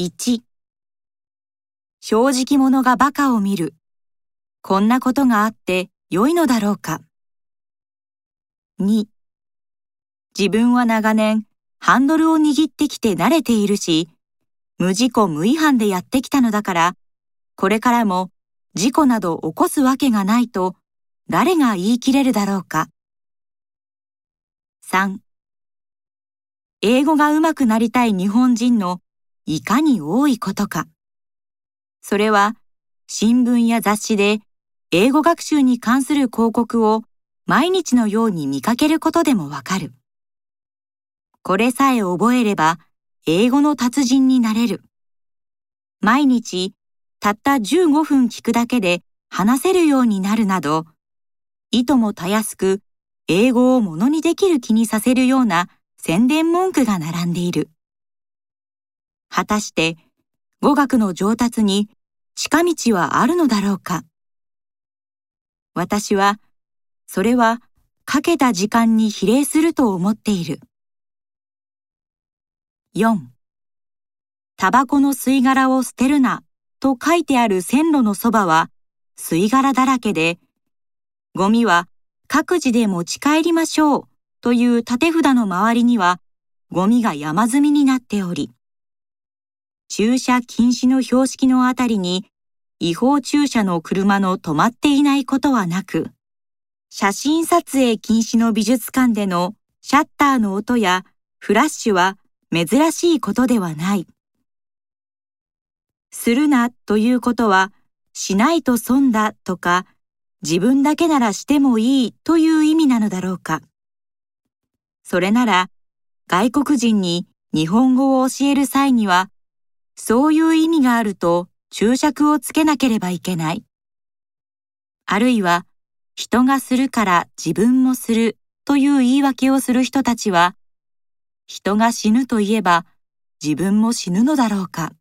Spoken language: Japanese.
1正直者が馬鹿を見る。こんなことがあって良いのだろうか。2自分は長年ハンドルを握ってきて慣れているし、無事故無違反でやってきたのだから、これからも事故など起こすわけがないと誰が言い切れるだろうか。3英語が上手くなりたい日本人のいかに多いことか。それは新聞や雑誌で英語学習に関する広告を毎日のように見かけることでもわかる。これさえ覚えれば英語の達人になれる。毎日たった15分聞くだけで話せるようになるなど、いともたやすく英語をものにできる気にさせるような宣伝文句が並んでいる。果たして語学の上達に近道はあるのだろうか？私はそれはかけた時間に比例すると思っている。4タバコの吸い殻を捨てるなと書いてある線路のそばは吸い殻だらけで、ゴミは各自で持ち帰りましょうという縦札の周りにはゴミが山積みになっており、駐車禁止の標識のあたりに違法駐車の車の止まっていないことはなく、写真撮影禁止の美術館でのシャッターの音やフラッシュは珍しいことではない。するなということは、しないと損だとか、自分だけならしてもいいという意味なのだろうか。それなら、外国人に日本語を教える際には、そういう意味があると注釈をつけなければいけない。あるいは、人がするから自分もするという言い訳をする人たちは、人が死ぬといえば自分も死ぬのだろうか。